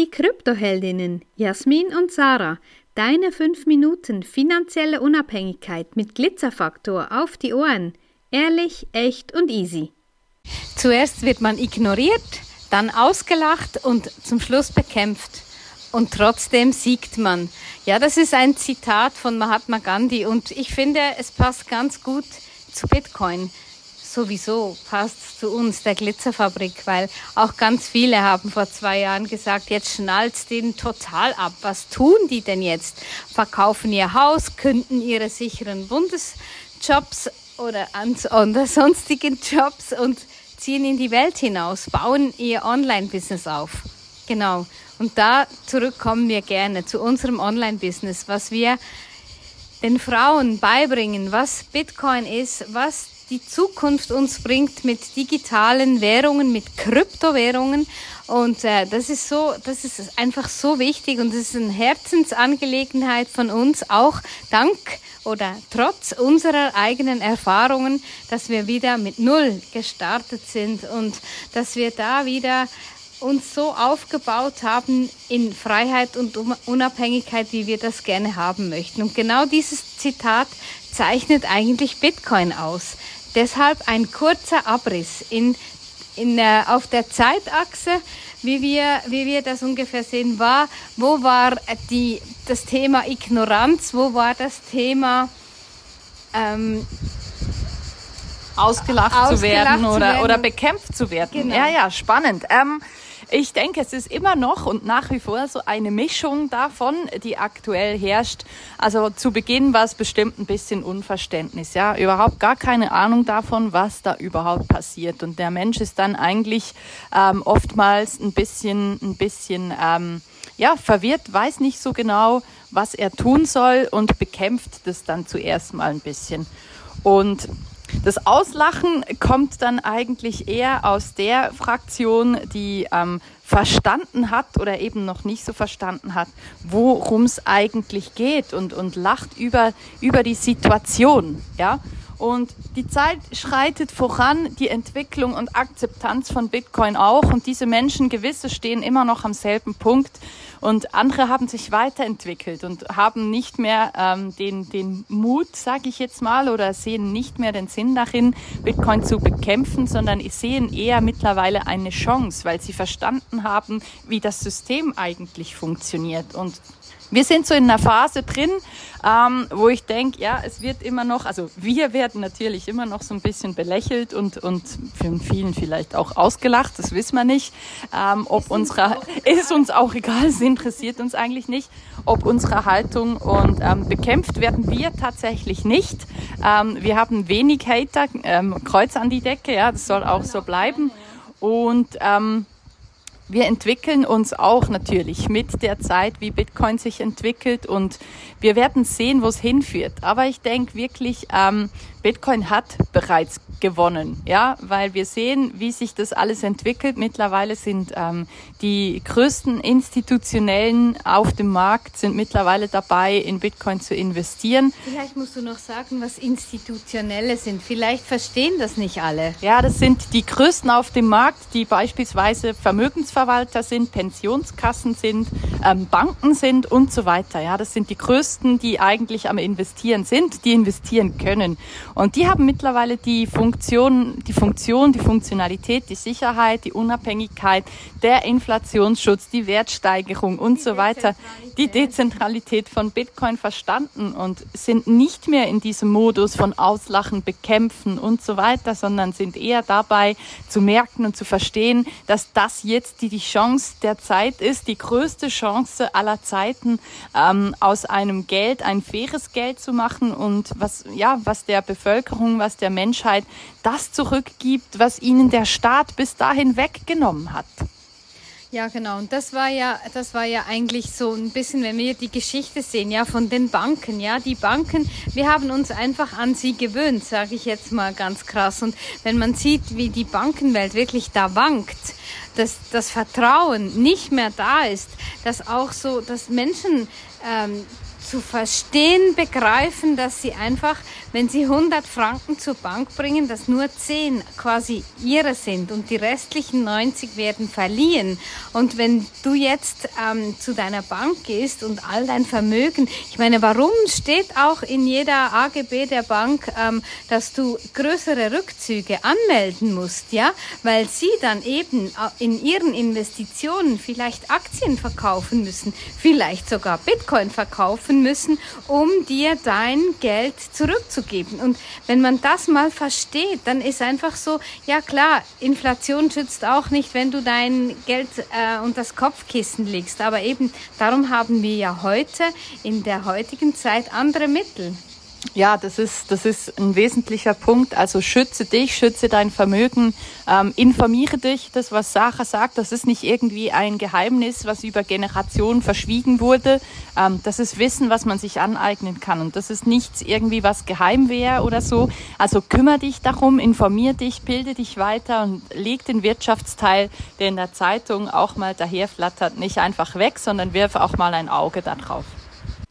die Kryptoheldinnen Jasmin und Sarah. Deine 5 Minuten finanzielle Unabhängigkeit mit Glitzerfaktor auf die Ohren. Ehrlich, echt und easy. Zuerst wird man ignoriert, dann ausgelacht und zum Schluss bekämpft. Und trotzdem siegt man. Ja, das ist ein Zitat von Mahatma Gandhi und ich finde, es passt ganz gut zu Bitcoin sowieso passt zu uns, der Glitzerfabrik, weil auch ganz viele haben vor zwei Jahren gesagt, jetzt schnallt den total ab. Was tun die denn jetzt? Verkaufen ihr Haus, künden ihre sicheren Bundesjobs oder, oder sonstigen Jobs und ziehen in die Welt hinaus, bauen ihr Online-Business auf. Genau. Und da zurückkommen wir gerne zu unserem Online-Business, was wir den Frauen beibringen, was Bitcoin ist, was die Zukunft uns bringt mit digitalen Währungen, mit Kryptowährungen. Und äh, das ist so, das ist einfach so wichtig und das ist eine Herzensangelegenheit von uns, auch dank oder trotz unserer eigenen Erfahrungen, dass wir wieder mit Null gestartet sind und dass wir da wieder uns so aufgebaut haben in Freiheit und Unabhängigkeit, wie wir das gerne haben möchten. Und genau dieses Zitat zeichnet eigentlich Bitcoin aus. Deshalb ein kurzer Abriss in, in, äh, auf der Zeitachse, wie wir, wie wir das ungefähr sehen, war, wo war die, das Thema Ignoranz, wo war das Thema ähm, ausgelacht, ausgelacht, zu werden, oder, zu werden. oder bekämpft zu werden. Genau. Ja, ja, spannend. Ähm, ich denke, es ist immer noch und nach wie vor so eine Mischung davon, die aktuell herrscht. Also zu Beginn war es bestimmt ein bisschen Unverständnis, ja, überhaupt gar keine Ahnung davon, was da überhaupt passiert. Und der Mensch ist dann eigentlich ähm, oftmals ein bisschen, ein bisschen, ähm, ja, verwirrt, weiß nicht so genau, was er tun soll und bekämpft das dann zuerst mal ein bisschen. Und das Auslachen kommt dann eigentlich eher aus der Fraktion, die ähm, verstanden hat oder eben noch nicht so verstanden hat, worum es eigentlich geht und, und lacht über, über die Situation. Ja? Und die Zeit schreitet voran, die Entwicklung und Akzeptanz von Bitcoin auch. Und diese Menschen, gewisse, stehen immer noch am selben Punkt. Und andere haben sich weiterentwickelt und haben nicht mehr ähm, den, den Mut, sage ich jetzt mal, oder sehen nicht mehr den Sinn darin, Bitcoin zu bekämpfen, sondern sehen eher mittlerweile eine Chance, weil sie verstanden haben, wie das System eigentlich funktioniert. Und wir sind so in einer Phase drin, ähm, wo ich denke, ja, es wird immer noch, also wir werden natürlich immer noch so ein bisschen belächelt und, und für vielen vielleicht auch ausgelacht, das wissen wir nicht. Ähm, ob ist unsere, ist uns auch egal, es interessiert uns eigentlich nicht, ob unsere Haltung und ähm, bekämpft werden wir tatsächlich nicht. Ähm, wir haben wenig Hater, ähm, Kreuz an die Decke, ja, das soll auch so bleiben. Und ähm, wir entwickeln uns auch natürlich mit der Zeit, wie Bitcoin sich entwickelt und wir werden sehen, wo es hinführt. Aber ich denke wirklich, ähm, Bitcoin hat bereits gewonnen, ja, weil wir sehen, wie sich das alles entwickelt. Mittlerweile sind ähm, die größten institutionellen auf dem Markt sind mittlerweile dabei, in Bitcoin zu investieren. Vielleicht musst du noch sagen, was institutionelle sind. Vielleicht verstehen das nicht alle. Ja, das sind die größten auf dem Markt, die beispielsweise Vermögensverwalter sind, Pensionskassen sind, ähm, Banken sind und so weiter. Ja, das sind die größten, die eigentlich am Investieren sind, die investieren können. Und die haben mittlerweile die Funktion, die Funktion, die Funktionalität, die Sicherheit, die Unabhängigkeit, der Inflationsschutz, die Wertsteigerung und die so weiter, die Dezentralität von Bitcoin verstanden und sind nicht mehr in diesem Modus von Auslachen, Bekämpfen und so weiter, sondern sind eher dabei zu merken und zu verstehen, dass das jetzt die, die Chance der Zeit ist, die größte Chance aller Zeiten, ähm, aus einem Geld ein faires Geld zu machen und was, ja, was der Bevölkerung, was der Menschheit das zurückgibt, was ihnen der Staat bis dahin weggenommen hat. Ja, genau. Und das war ja, das war ja eigentlich so ein bisschen, wenn wir die Geschichte sehen, ja, von den Banken, ja, die Banken, wir haben uns einfach an sie gewöhnt, sage ich jetzt mal ganz krass. Und wenn man sieht, wie die Bankenwelt wirklich da wankt, dass das Vertrauen nicht mehr da ist, dass auch so, dass Menschen ähm, zu verstehen, begreifen, dass sie einfach, wenn sie 100 Franken zur Bank bringen, dass nur 10 quasi ihre sind und die restlichen 90 werden verliehen. Und wenn du jetzt ähm, zu deiner Bank gehst und all dein Vermögen, ich meine, warum steht auch in jeder AGB der Bank, ähm, dass du größere Rückzüge anmelden musst, ja, weil sie dann eben äh, in ihren Investitionen vielleicht Aktien verkaufen müssen, vielleicht sogar Bitcoin verkaufen müssen, um dir dein Geld zurückzugeben. Und wenn man das mal versteht, dann ist einfach so, ja klar, Inflation schützt auch nicht, wenn du dein Geld äh, unter das Kopfkissen legst. Aber eben darum haben wir ja heute in der heutigen Zeit andere Mittel. Ja, das ist, das ist ein wesentlicher Punkt. Also schütze dich, schütze dein Vermögen, ähm, informiere dich. Das, was Sarah sagt, das ist nicht irgendwie ein Geheimnis, was über Generationen verschwiegen wurde. Ähm, das ist Wissen, was man sich aneignen kann. Und das ist nichts irgendwie, was geheim wäre oder so. Also kümmere dich darum, informier dich, bilde dich weiter und leg den Wirtschaftsteil, der in der Zeitung auch mal daherflattert, nicht einfach weg, sondern wirf auch mal ein Auge darauf.